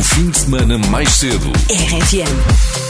o fim de semana mais cedo. RFM.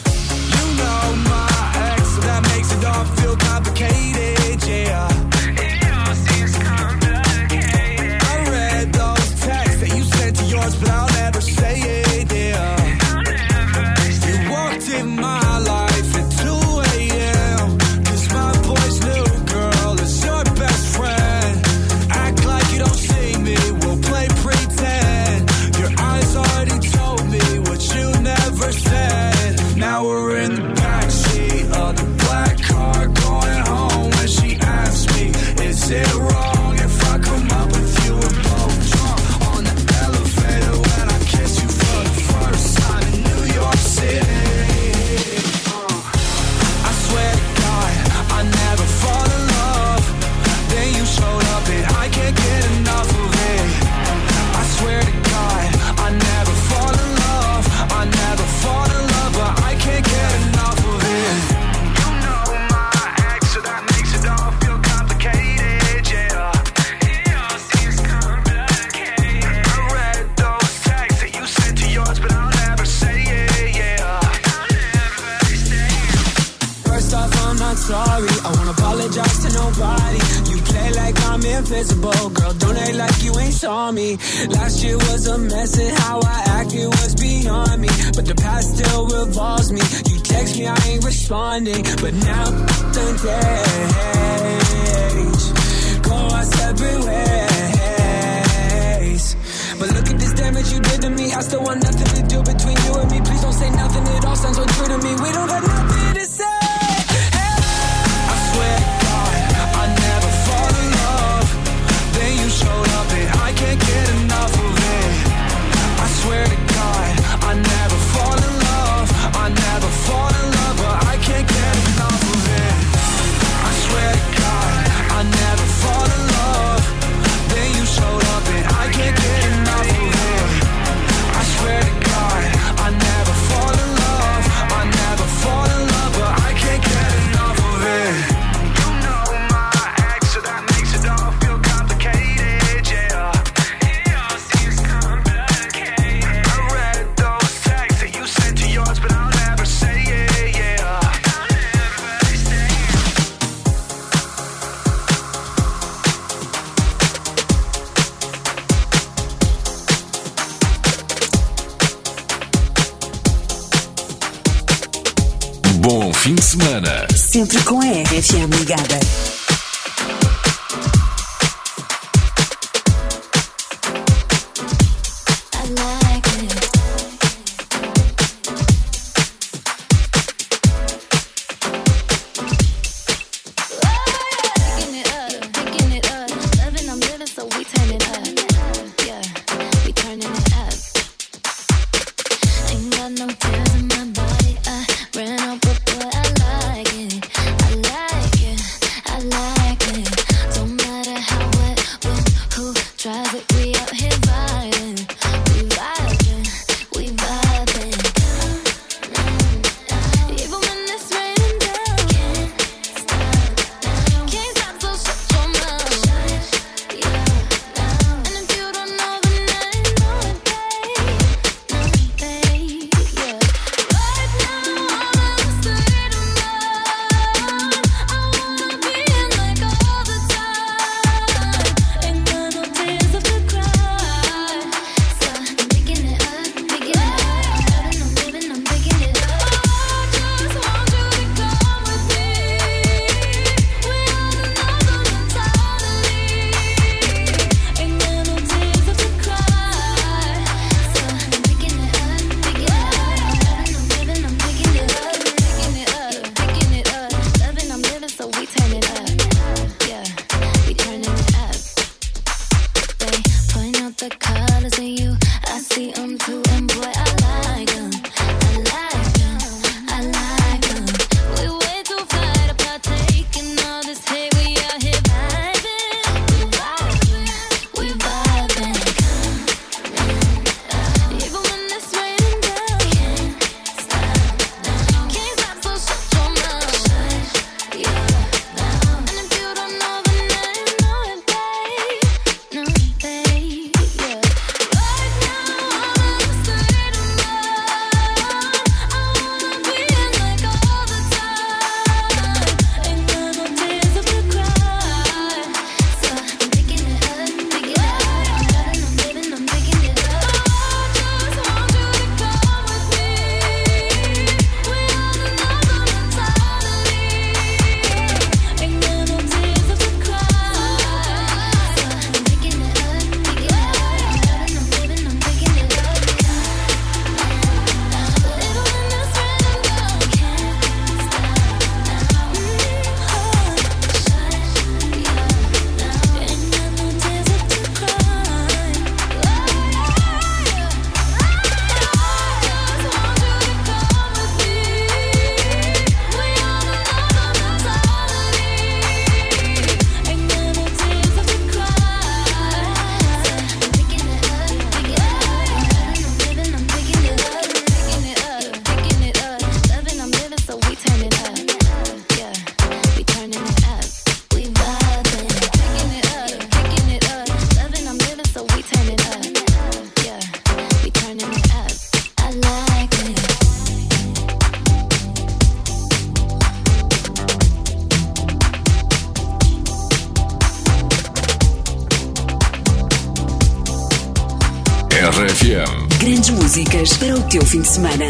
RFM. Grandes músicas para o teu fim de semana.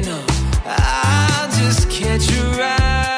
no, I just catch you ride.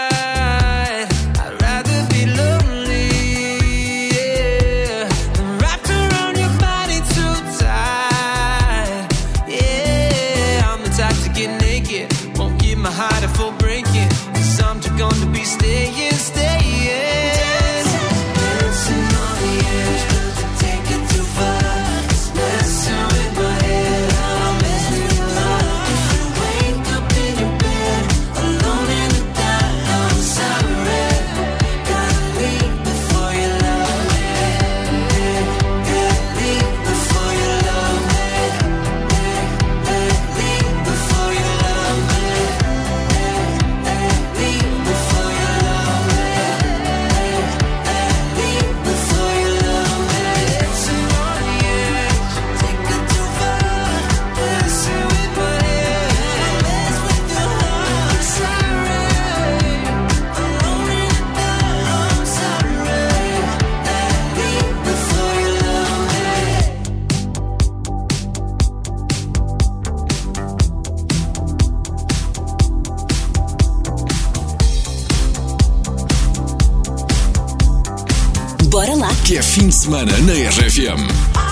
Fim de semana na RFM.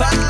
fire.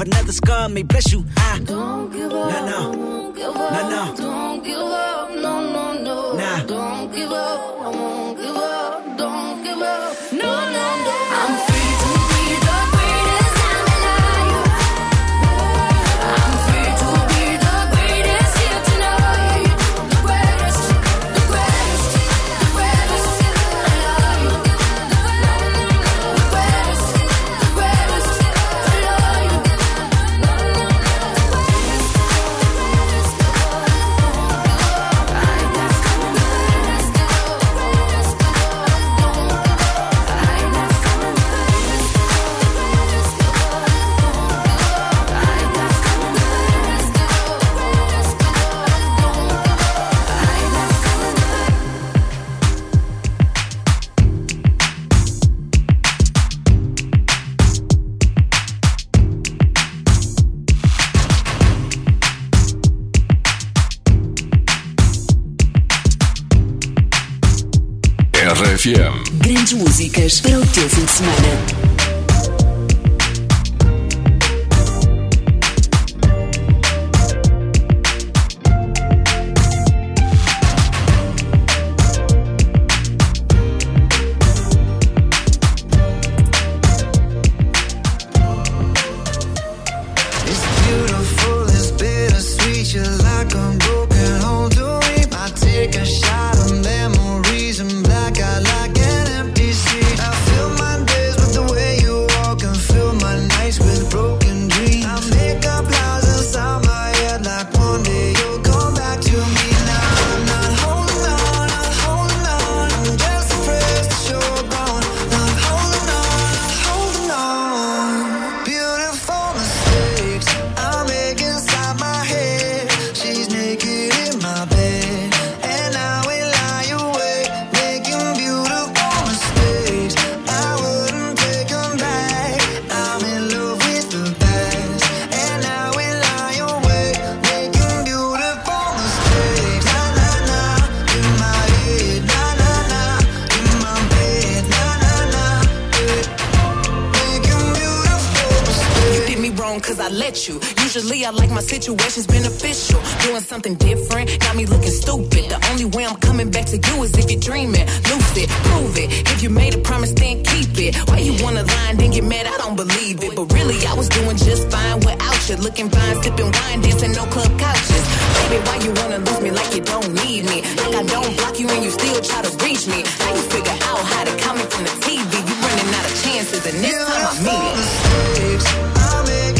another scar may bless you. Usually I like my situations beneficial. Doing something different got me looking stupid. The only way I'm coming back to you is if you're dreaming. Lose it, prove it. If you made a promise, then keep it. Why you wanna lie and then get mad? I don't believe it. But really, I was doing just fine without you. Looking fine, sipping wine, dancing no club couches. Baby, why you wanna lose me like you don't need me? Like I don't block you and you still try to reach me. How you figure out how to comment from the TV? You running out of chances, and this You're time I mean it. I make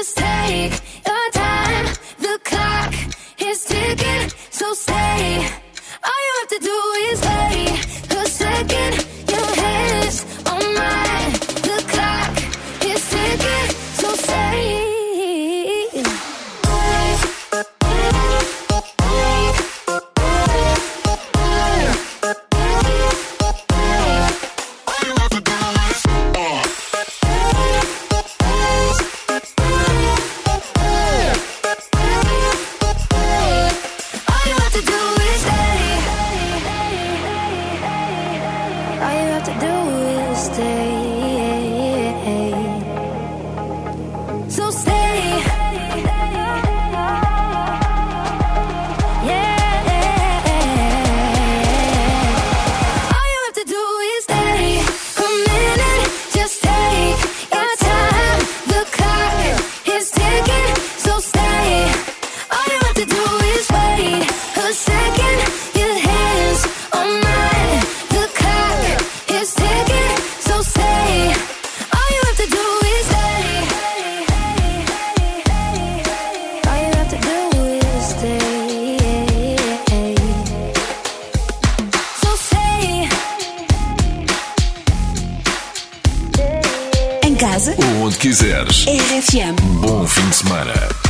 Just take your time. The clock is ticking, so stay. All you have to do casa, ou onde quiseres. RFM. Bom fim de semana.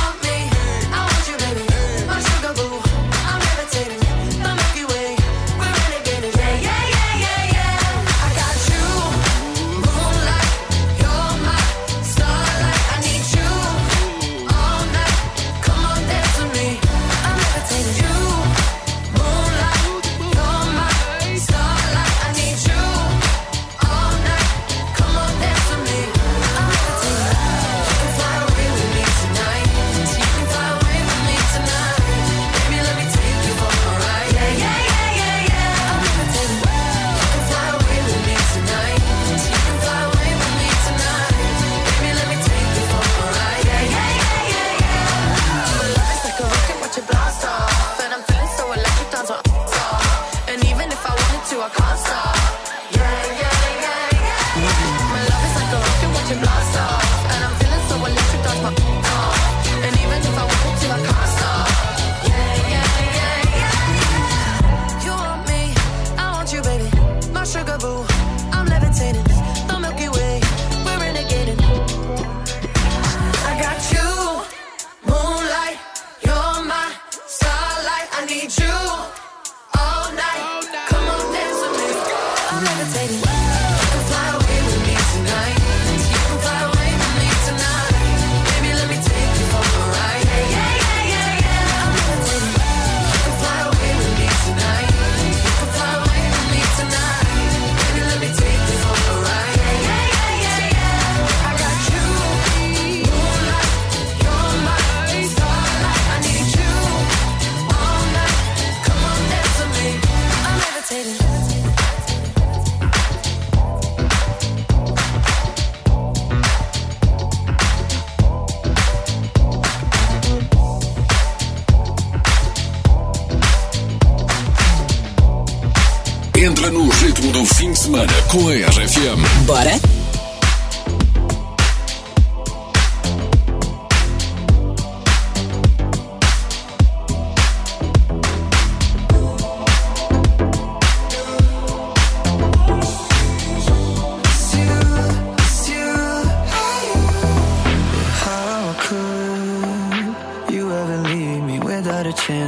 lost all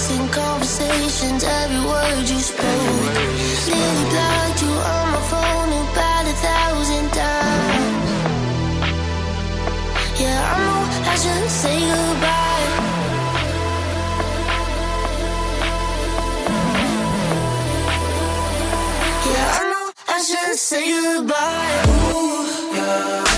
chasing conversations, every word you spoke. Nearly blocked you on my phone about a thousand times. Yeah, I know I should say goodbye. Yeah, I know I should say goodbye. Ooh, yeah.